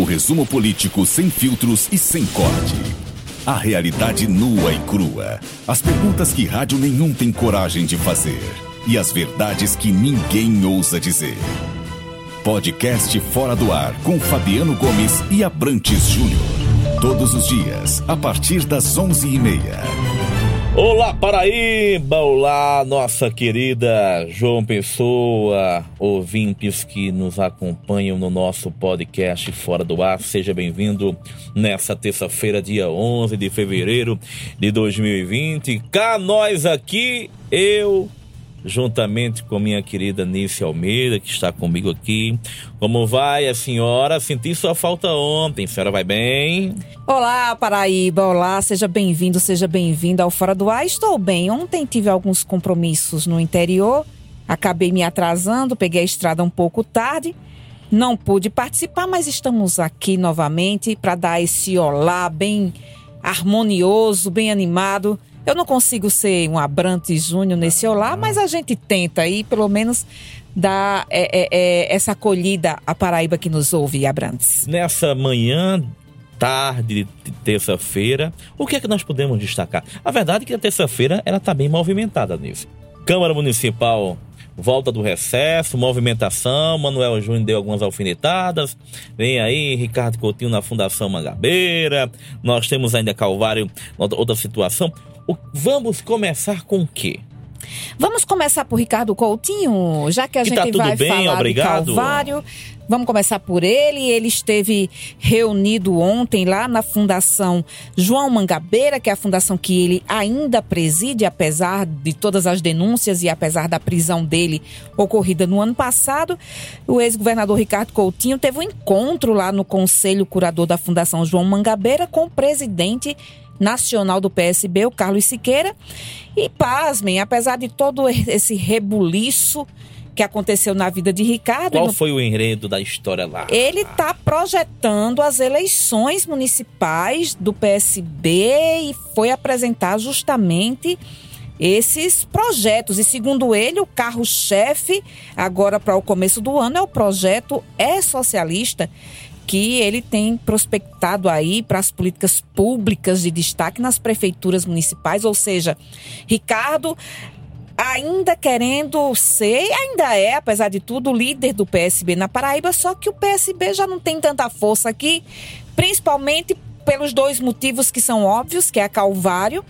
O resumo político sem filtros e sem corte. A realidade nua e crua. As perguntas que rádio nenhum tem coragem de fazer. E as verdades que ninguém ousa dizer. Podcast Fora do Ar com Fabiano Gomes e Abrantes Júnior. Todos os dias, a partir das onze e meia. Olá Paraíba, olá nossa querida João Pessoa, ouvintes que nos acompanham no nosso podcast Fora do Ar, seja bem-vindo nessa terça-feira, dia 11 de fevereiro de 2020. Cá nós aqui, eu, juntamente com minha querida Nícia Almeida, que está comigo aqui. Como vai a senhora? Senti sua falta ontem. A senhora vai bem? Olá, Paraíba. Olá, seja bem-vindo, seja bem-vinda ao Fora do Ar. Estou bem. Ontem tive alguns compromissos no interior. Acabei me atrasando, peguei a estrada um pouco tarde. Não pude participar, mas estamos aqui novamente para dar esse olá bem harmonioso, bem animado eu não consigo ser um Abrantes Júnior nesse olá, mas a gente tenta aí, pelo menos, dar é, é, é, essa acolhida à Paraíba que nos ouve, Abrantes. Nessa manhã tarde de terça-feira, o que é que nós podemos destacar? A verdade é que a terça-feira ela está bem movimentada nisso. Câmara Municipal volta do recesso, movimentação, Manuel Júnior deu algumas alfinetadas, vem aí Ricardo Coutinho na Fundação Mangabeira, nós temos ainda Calvário, outra situação. Vamos começar com o quê? Vamos começar por Ricardo Coutinho, já que a que gente tá vai bem, falar obrigado. de Calvário. Vamos começar por ele. Ele esteve reunido ontem lá na Fundação João Mangabeira, que é a fundação que ele ainda preside, apesar de todas as denúncias e apesar da prisão dele ocorrida no ano passado. O ex-governador Ricardo Coutinho teve um encontro lá no Conselho Curador da Fundação João Mangabeira com o presidente nacional do PSB, o Carlos Siqueira. E pasmem, apesar de todo esse rebuliço que aconteceu na vida de Ricardo. Qual foi o enredo da história lá? Ele está projetando as eleições municipais do PSB e foi apresentar justamente esses projetos. E segundo ele, o carro-chefe, agora para o começo do ano, é o projeto É Socialista, que ele tem prospectado aí para as políticas públicas de destaque nas prefeituras municipais, ou seja, Ricardo ainda querendo ser, ainda é, apesar de tudo, líder do PSB na Paraíba, só que o PSB já não tem tanta força aqui, principalmente pelos dois motivos que são óbvios, que é a Calvário,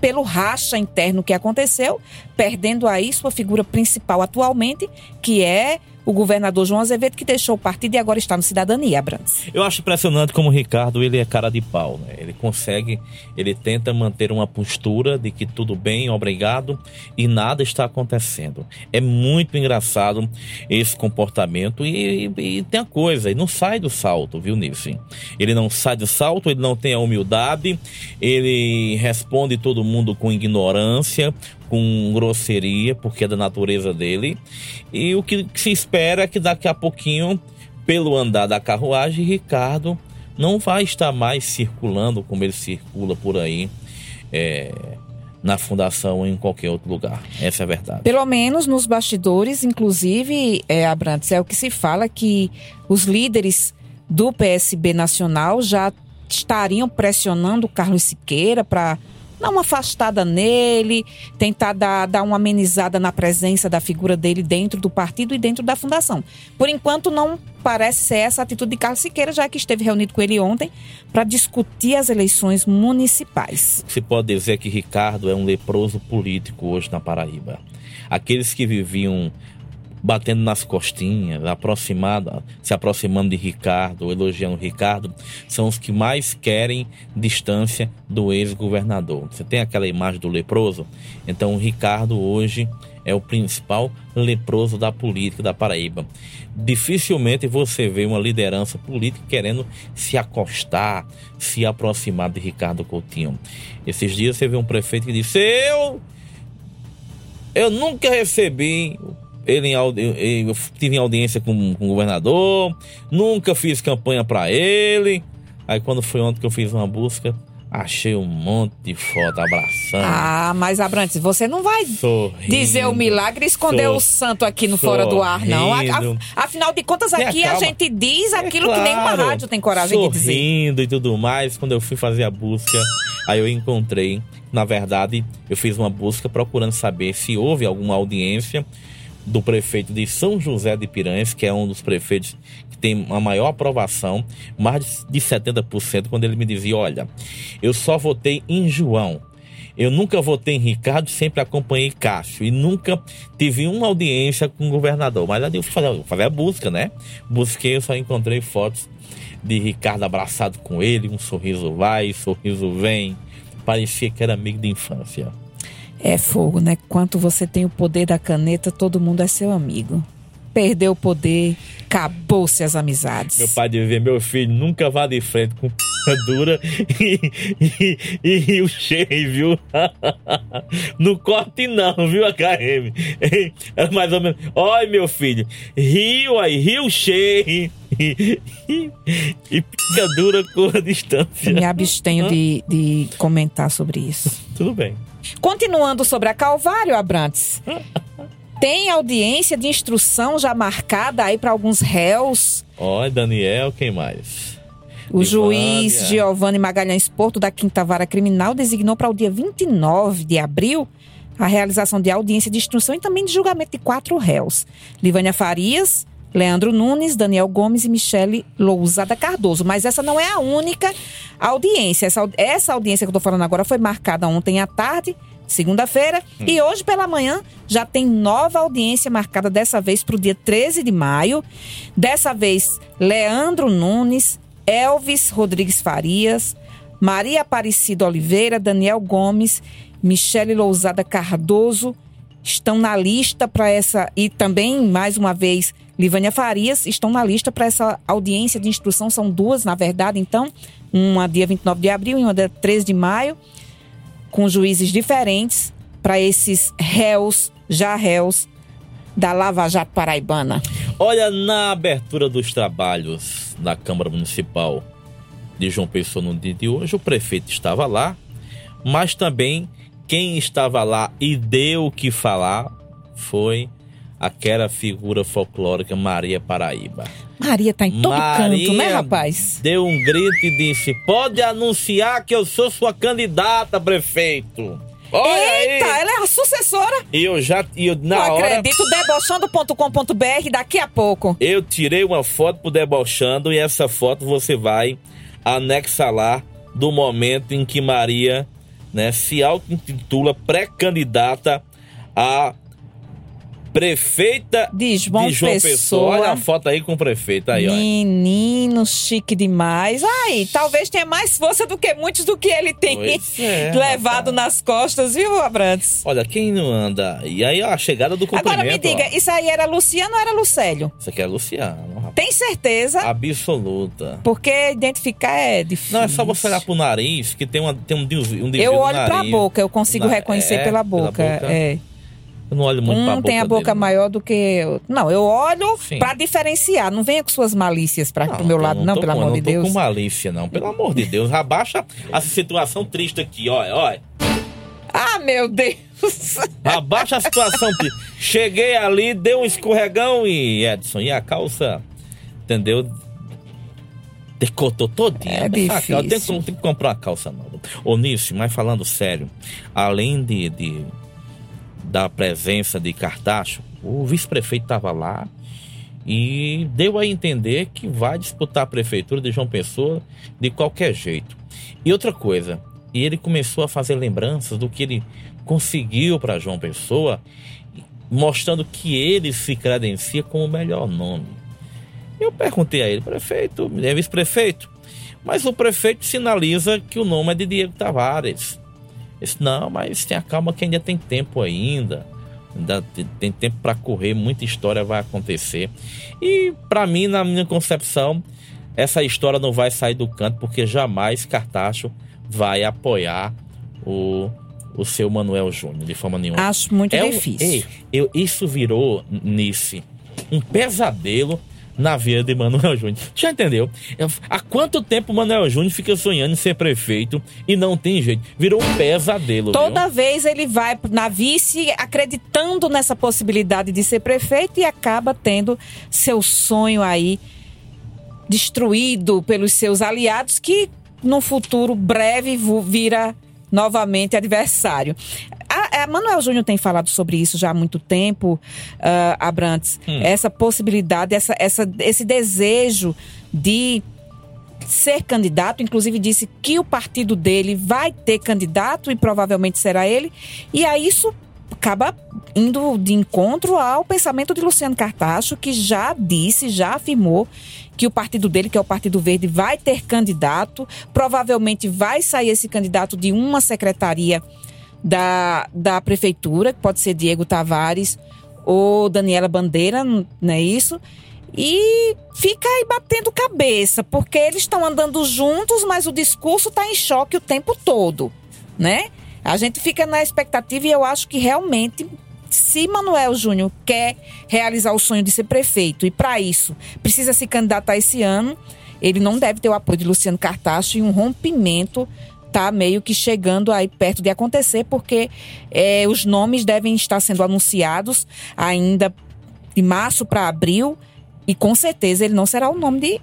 pelo racha interno que aconteceu, perdendo aí sua figura principal atualmente, que é o governador João Azevedo, que deixou o partido e agora está no Cidadania, Abrantes. Eu acho impressionante como o Ricardo, ele é cara de pau, né? Ele consegue, ele tenta manter uma postura de que tudo bem, obrigado, e nada está acontecendo. É muito engraçado esse comportamento e, e, e tem a coisa, ele não sai do salto, viu, Nilson? Ele não sai do salto, ele não tem a humildade, ele responde todo mundo com ignorância, com grosseria, porque é da natureza dele. E o que se espera é que daqui a pouquinho, pelo andar da carruagem, Ricardo não vai estar mais circulando como ele circula por aí. É, na fundação ou em qualquer outro lugar. Essa é a verdade. Pelo menos nos bastidores, inclusive, é, Abrantes, é o que se fala que os líderes do PSB nacional já estariam pressionando Carlos Siqueira para dar uma afastada nele, tentar dar, dar uma amenizada na presença da figura dele dentro do partido e dentro da fundação. Por enquanto, não parece ser essa a atitude de Carlos Siqueira, já que esteve reunido com ele ontem para discutir as eleições municipais. Se pode dizer que Ricardo é um leproso político hoje na Paraíba. Aqueles que viviam batendo nas costinhas, se aproximando de Ricardo, elogiando Ricardo, são os que mais querem distância do ex-governador. Você tem aquela imagem do leproso? Então, o Ricardo hoje é o principal leproso da política da Paraíba. Dificilmente você vê uma liderança política querendo se acostar, se aproximar de Ricardo Coutinho. Esses dias você vê um prefeito que disse: Eu, eu nunca recebi ele em, eu tive em audiência com, com o governador, nunca fiz campanha para ele. Aí quando foi ontem que eu fiz uma busca, Achei um monte de foto abraçando. Ah, mas Abrantes, você não vai sorrindo, dizer o milagre e esconder o santo aqui no Fora do Ar, não. Sorrindo. afinal de contas, Tenha aqui a gente diz É aquilo que nenhuma claro, rádio tem coragem de dizer. sorrindo e tudo mais. Quando eu fui fazer a busca, aí eu encontrei. Na verdade, eu fiz uma busca procurando saber se houve alguma audiência do prefeito de São José de Piranhas, que é um dos prefeitos que tem a maior aprovação, mais de 70%, quando ele me dizia: Olha, eu só votei em João. Eu nunca votei em Ricardo, sempre acompanhei Cássio e nunca tive uma audiência com o governador. Mas aí eu fui fazer, eu fazer a busca, né? Busquei, eu só encontrei fotos de Ricardo abraçado com ele, um sorriso vai, sorriso vem. Parecia que era amigo de infância. É fogo, né? Quanto você tem o poder da caneta, todo mundo é seu amigo. Perdeu o poder, acabou-se as amizades. Meu pai dizia, meu filho, nunca vá de frente com dura e, e, e, o cheio, viu? Não corte não, viu, HM? Era mais ou menos, olha meu filho, rio aí, rio cheio e, pica dura com a distância. Me abstenho de, de comentar sobre isso. Tudo bem. Continuando sobre a Calvário, Abrantes. Tem audiência de instrução já marcada aí para alguns réus. Olha, Daniel, quem mais? O Ivânia. juiz Giovanni Magalhães Porto da Quinta Vara Criminal designou para o dia 29 de abril a realização de audiência de instrução e também de julgamento de quatro réus. Livânia Farias, Leandro Nunes, Daniel Gomes e Michele Lousada Cardoso. Mas essa não é a única audiência. Essa, essa audiência que eu estou falando agora foi marcada ontem à tarde, segunda-feira, e hoje pela manhã já tem nova audiência marcada dessa vez para o dia 13 de maio. Dessa vez, Leandro Nunes, Elvis Rodrigues Farias, Maria Aparecida Oliveira, Daniel Gomes, Michele Lousada Cardoso estão na lista para essa e também mais uma vez Livânia Farias estão na lista para essa audiência de instrução são duas na verdade então uma dia 29 de abril e uma dia 13 de maio com juízes diferentes para esses réus já réus da Lava Jato Paraibana. Olha, na abertura dos trabalhos da Câmara Municipal de João Pessoa no dia de hoje, o prefeito estava lá, mas também quem estava lá e deu o que falar foi aquela figura folclórica Maria Paraíba. Maria tá em todo Maria canto, né, rapaz? Deu um grito e disse: Pode anunciar que eu sou sua candidata, prefeito. Olha Eita, aí! ela é a sucessora. E eu já, eu, na Não hora, acredito, debochando.com.br daqui a pouco. Eu tirei uma foto pro Debochando e essa foto você vai anexar lá do momento em que Maria né, se auto-intitula pré-candidata a prefeita De João, de João Pessoa. Pessoa. Olha a foto aí com o prefeito aí. Menino chique demais. Aí, talvez tenha mais força do que muitos do que ele tem é, levado rapaz. nas costas, viu, Abrantes? Olha, quem não anda? E aí, ó, a chegada do cumprimento. Agora me diga, ó. isso aí era Luciano ou era Lucélio? Isso aqui é Luciano. Tem certeza? Absoluta. Porque identificar é difícil. Não, é só você olhar pro nariz, que tem, uma, tem um desvio, um desvio Eu olho pra nariz. boca, eu consigo Na- reconhecer é, pela pela boca. boca. É. Eu não olho muito pra Um boca tem a boca dele, não. maior do que. outro. Não, eu olho pra diferenciar. Não venha com suas malícias pra, pro meu eu lado, não, tô pelo com- amor não de tô Deus. com malícia, não. Pelo amor de Deus. Abaixa a situação triste aqui, olha, olha. Ah, meu Deus! Abaixa a situação triste. Cheguei ali, deu um escorregão e, Edson, e a calça, entendeu? Decotou todinha. É difícil. Eu tenho, que- tenho que comprar uma calça nova. Ô, Nisso, mas falando sério, além de, de- da presença de Cartacho, o vice-prefeito estava lá e deu a entender que vai disputar a prefeitura de João Pessoa de qualquer jeito. E outra coisa, e ele começou a fazer lembranças do que ele conseguiu para João Pessoa, mostrando que ele se credencia como o melhor nome. Eu perguntei a ele, prefeito, é vice-prefeito, mas o prefeito sinaliza que o nome é de Diego Tavares. Eu disse, não, mas tenha calma que ainda tem tempo ainda. Ainda te- tem tempo para correr, muita história vai acontecer. E para mim, na minha concepção, essa história não vai sair do canto, porque jamais Cartacho vai apoiar o, o seu Manuel Júnior, de forma nenhuma. Acho muito É um- difícil. Ei, eu, isso virou, Nice, um pesadelo na vida de Manuel Júnior. Já entendeu? Há quanto tempo Manuel Júnior fica sonhando em ser prefeito e não tem jeito? Virou um pesadelo. Toda viu? vez ele vai na vice acreditando nessa possibilidade de ser prefeito e acaba tendo seu sonho aí destruído pelos seus aliados que no futuro breve vira novamente adversário. A, a Manuel Júnior tem falado sobre isso já há muito tempo, uh, Abrantes. Hum. Essa possibilidade, essa, essa, esse desejo de ser candidato, inclusive disse que o partido dele vai ter candidato e provavelmente será ele. E aí isso acaba indo de encontro ao pensamento de Luciano Cartacho, que já disse, já afirmou que o partido dele, que é o Partido Verde, vai ter candidato. Provavelmente vai sair esse candidato de uma secretaria da, da prefeitura, que pode ser Diego Tavares ou Daniela Bandeira, não é isso? E fica aí batendo cabeça, porque eles estão andando juntos, mas o discurso está em choque o tempo todo, né? A gente fica na expectativa e eu acho que realmente, se Manuel Júnior quer realizar o sonho de ser prefeito e para isso precisa se candidatar esse ano, ele não deve ter o apoio de Luciano Cartacho e um rompimento tá meio que chegando aí perto de acontecer, porque é, os nomes devem estar sendo anunciados ainda de março para abril, e com certeza ele não será o nome de.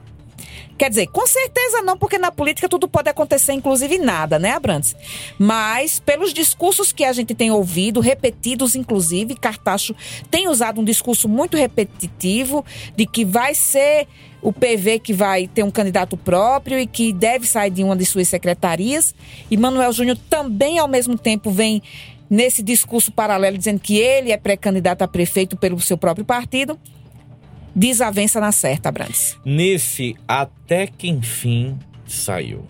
Quer dizer, com certeza não, porque na política tudo pode acontecer, inclusive nada, né, Abrantes? Mas, pelos discursos que a gente tem ouvido, repetidos, inclusive, Cartacho tem usado um discurso muito repetitivo de que vai ser o PV que vai ter um candidato próprio e que deve sair de uma de suas secretarias. E Manuel Júnior também, ao mesmo tempo, vem nesse discurso paralelo dizendo que ele é pré-candidato a prefeito pelo seu próprio partido. Desavença na certa, Brandes. Nesse até que enfim saiu.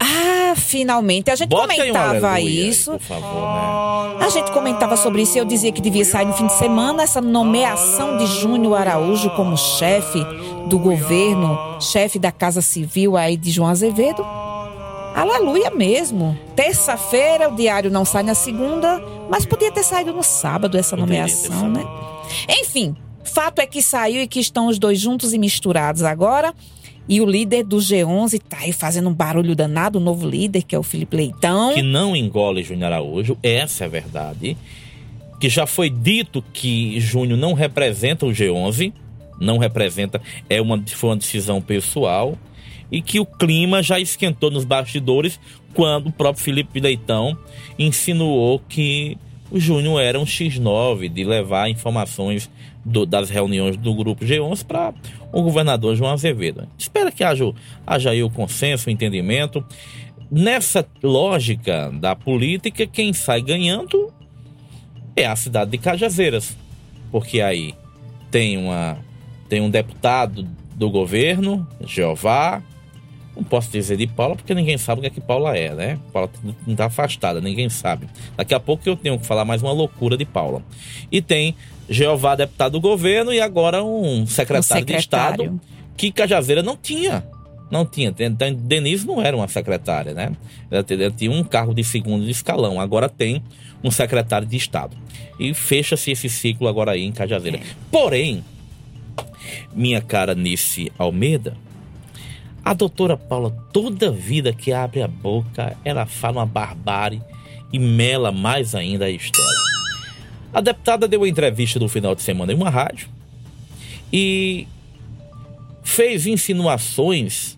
Ah, finalmente. A gente Bota comentava isso. Aí, favor, né? A gente comentava sobre isso e eu dizia que devia sair no fim de semana essa nomeação de Júnior Araújo como chefe do governo, chefe da Casa Civil aí de João Azevedo. Aleluia mesmo. Terça-feira o diário não sai na segunda, mas podia ter saído no sábado essa nomeação, né? Enfim, fato é que saiu e que estão os dois juntos e misturados agora. E o líder do G11 tá aí fazendo um barulho danado, o novo líder, que é o Felipe Leitão. Que não engole Júnior Araújo, essa é a verdade. Que já foi dito que Júnior não representa o G11, não representa, é uma, foi uma decisão pessoal. E que o clima já esquentou nos bastidores quando o próprio Felipe Leitão insinuou que o Júnior era um X9 de levar informações do, das reuniões do grupo G11 para o governador João Azevedo. Espero que haja, haja aí o consenso, o entendimento. Nessa lógica da política, quem sai ganhando é a cidade de Cajazeiras, porque aí tem, uma, tem um deputado do governo, Jeová, não posso dizer de Paula porque ninguém sabe o que é que Paula é, né? Paula não está afastada, ninguém sabe. Daqui a pouco eu tenho que falar mais uma loucura de Paula. E tem Jeová, deputado do governo, e agora um secretário, um secretário. de Estado que Cajazeira não tinha. Não tinha. Denise não era uma secretária, né? Ela tinha um cargo de segundo escalão. Agora tem um secretário de Estado. E fecha-se esse ciclo agora aí em Cajazeira. É. Porém, minha cara Nice Almeida, a doutora Paula, toda vida que abre a boca, ela fala uma barbárie e mela mais ainda a história. A deputada deu uma entrevista no final de semana em uma rádio e fez insinuações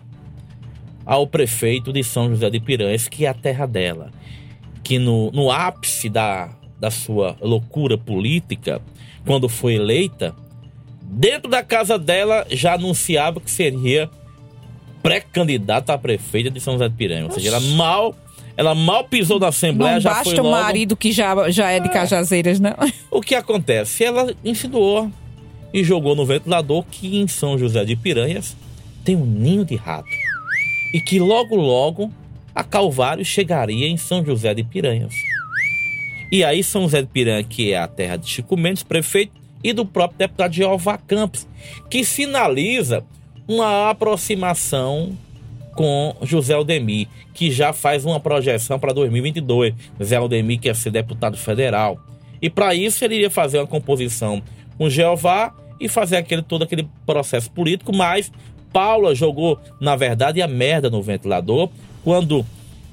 ao prefeito de São José de Piranhas, que é a terra dela, que no, no ápice da, da sua loucura política, quando foi eleita, dentro da casa dela já anunciava que seria pré-candidata a prefeita de São José de Piranha. Ou seja, ela mal ela mal pisou na Assembleia, não já foi basta o marido que já, já é de é. Cajazeiras, não. O que acontece? Ela insinuou e jogou no ventilador que em São José de Piranhas tem um ninho de rato. E que logo, logo, a Calvário chegaria em São José de Piranhas. E aí São José de Piranha, que é a terra de Chico Mendes, prefeito, e do próprio deputado Jeová Campos, que sinaliza uma aproximação com José Aldemir, que já faz uma projeção para 2022. José Aldemir quer ser deputado federal. E para isso ele iria fazer uma composição com Jeová e fazer aquele todo aquele processo político, mas Paula jogou, na verdade, a merda no ventilador quando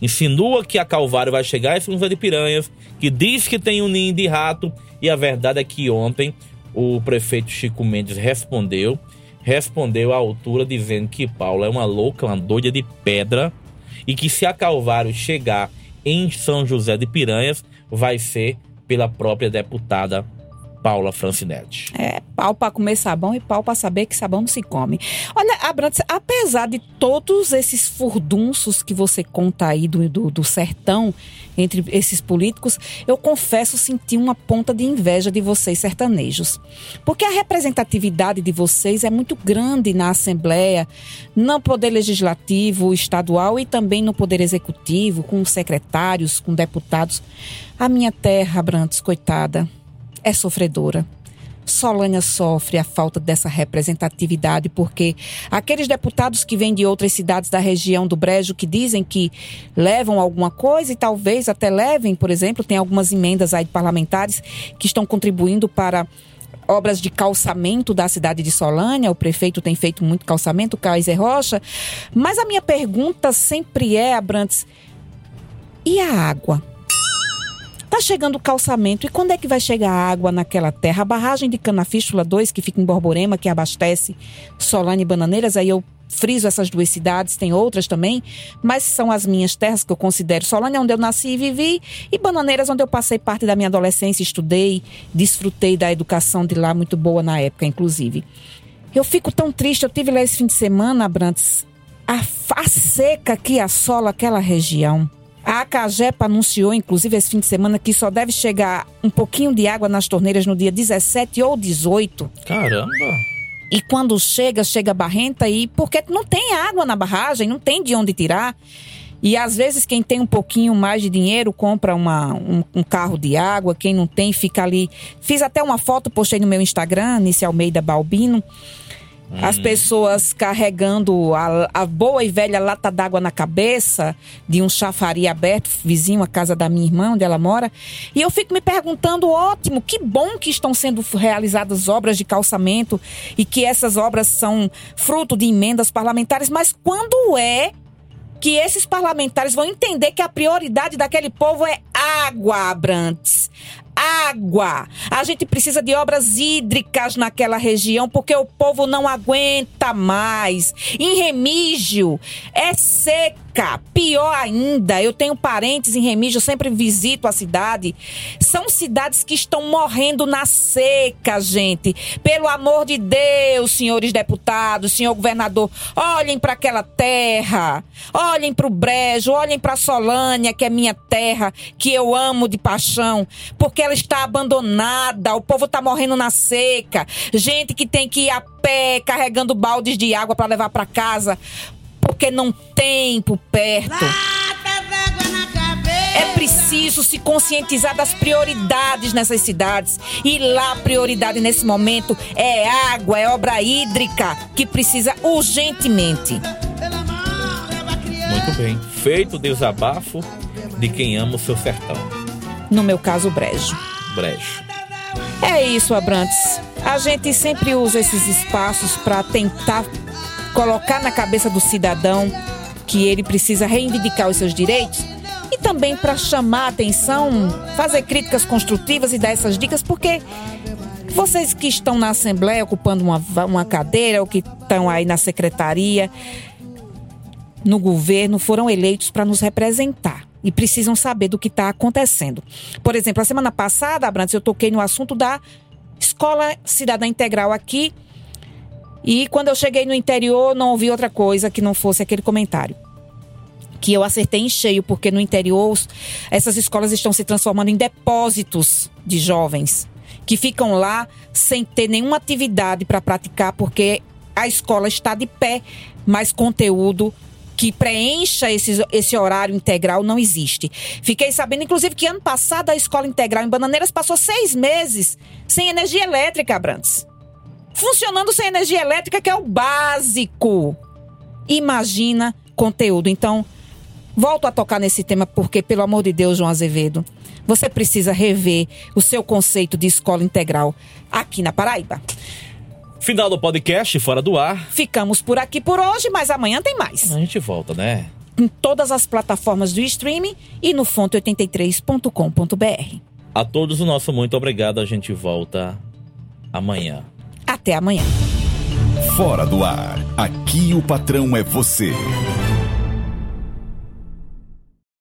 insinua que a Calvário vai chegar em São José de Piranhas, que diz que tem um ninho de rato, e a verdade é que ontem o prefeito Chico Mendes respondeu, respondeu à altura dizendo que Paula é uma louca, uma doida de pedra, e que se a Calvário chegar em São José de Piranhas, vai ser pela própria deputada Paula Francinetti. É, pau para comer sabão e pau para saber que sabão não se come. Olha, Abrantes, apesar de todos esses furdunços que você conta aí do, do, do, sertão entre esses políticos, eu confesso sentir uma ponta de inveja de vocês sertanejos. Porque a representatividade de vocês é muito grande na Assembleia, no Poder Legislativo estadual e também no Poder Executivo, com secretários, com deputados. A minha terra, Abrantes, coitada é sofredora. Solânia sofre a falta dessa representatividade porque aqueles deputados que vêm de outras cidades da região do Brejo que dizem que levam alguma coisa e talvez até levem, por exemplo, tem algumas emendas aí de parlamentares que estão contribuindo para obras de calçamento da cidade de Solânia. O prefeito tem feito muito calçamento, Kaiser Rocha. Mas a minha pergunta sempre é, Abrantes, e a água? Tá chegando o calçamento e quando é que vai chegar a água naquela terra? A barragem de Canafístula 2, que fica em Borborema, que abastece Solane e Bananeiras, aí eu friso essas duas cidades, tem outras também, mas são as minhas terras que eu considero. Solane é onde eu nasci e vivi, e Bananeiras, onde eu passei parte da minha adolescência, estudei, desfrutei da educação de lá, muito boa na época, inclusive. Eu fico tão triste, eu tive lá esse fim de semana, Abrantes, a, a seca que assola aquela região. A Acagepa anunciou, inclusive, esse fim de semana, que só deve chegar um pouquinho de água nas torneiras no dia 17 ou 18. Caramba! E quando chega, chega barrenta e porque não tem água na barragem, não tem de onde tirar. E às vezes quem tem um pouquinho mais de dinheiro compra uma, um, um, carro de água, quem não tem fica ali. Fiz até uma foto, postei no meu Instagram, Nice Almeida Balbino. As uhum. pessoas carregando a, a, boa e velha lata d'água na cabeça de um chafari aberto, vizinho à casa da minha irmã, onde ela mora. E eu fico me perguntando, ótimo, que bom que estão sendo realizadas obras de calçamento e que essas obras são fruto de emendas parlamentares, mas quando é que esses parlamentares vão entender que a prioridade daquele povo é água, Abrantes água. A gente precisa de obras hídricas naquela região porque o povo não aguenta mais. Em Remígio é Pior ainda, eu tenho parentes em Remígio, sempre visito a cidade. São cidades que estão morrendo na seca, gente. Pelo amor de Deus, senhores deputados, senhor governador, olhem para aquela terra. Olhem para o Brejo, olhem para Solânia, que é minha terra, que eu amo de paixão, porque ela está abandonada, o povo está morrendo na seca, gente que tem que ir a pé carregando baldes de água para levar para casa, porque não tem por perto. É preciso se conscientizar das prioridades nessas cidades. E lá a prioridade nesse momento é água, é obra hídrica que precisa urgentemente. Muito bem. Feito o desabafo de quem ama o seu sertão no meu caso, brejo. Brejo. É isso, Abrantes. A gente sempre usa esses espaços para tentar colocar na cabeça do cidadão que ele precisa reivindicar os seus direitos e também para chamar a atenção, fazer críticas construtivas e dar essas dicas, porque vocês que estão na Assembleia ocupando uma, uma cadeira ou que estão aí na secretaria, no governo, foram eleitos para nos representar e precisam saber do que está acontecendo. Por exemplo, a semana passada, Abrantes, eu toquei no assunto da Escola Cidadã Integral aqui. E quando eu cheguei no interior, não ouvi outra coisa que não fosse aquele comentário. Que eu acertei em cheio, porque no interior essas escolas estão se transformando em depósitos de jovens que ficam lá sem ter nenhuma atividade para praticar, porque a escola está de pé, mas conteúdo que preencha esse, esse horário integral não existe. Fiquei sabendo, inclusive, que ano passado a escola integral em Bananeiras passou seis meses sem energia elétrica, Abrantes funcionando sem energia elétrica, que é o básico. Imagina conteúdo. Então, volto a tocar nesse tema porque, pelo amor de Deus, João Azevedo, você precisa rever o seu conceito de escola integral aqui na Paraíba. Final do podcast, fora do ar. Ficamos por aqui por hoje, mas amanhã tem mais. A gente volta, né? Em todas as plataformas do streaming e no fonte83.com.br. A todos o nosso muito obrigado. A gente volta amanhã. Até amanhã. Fora do ar. Aqui o patrão é você.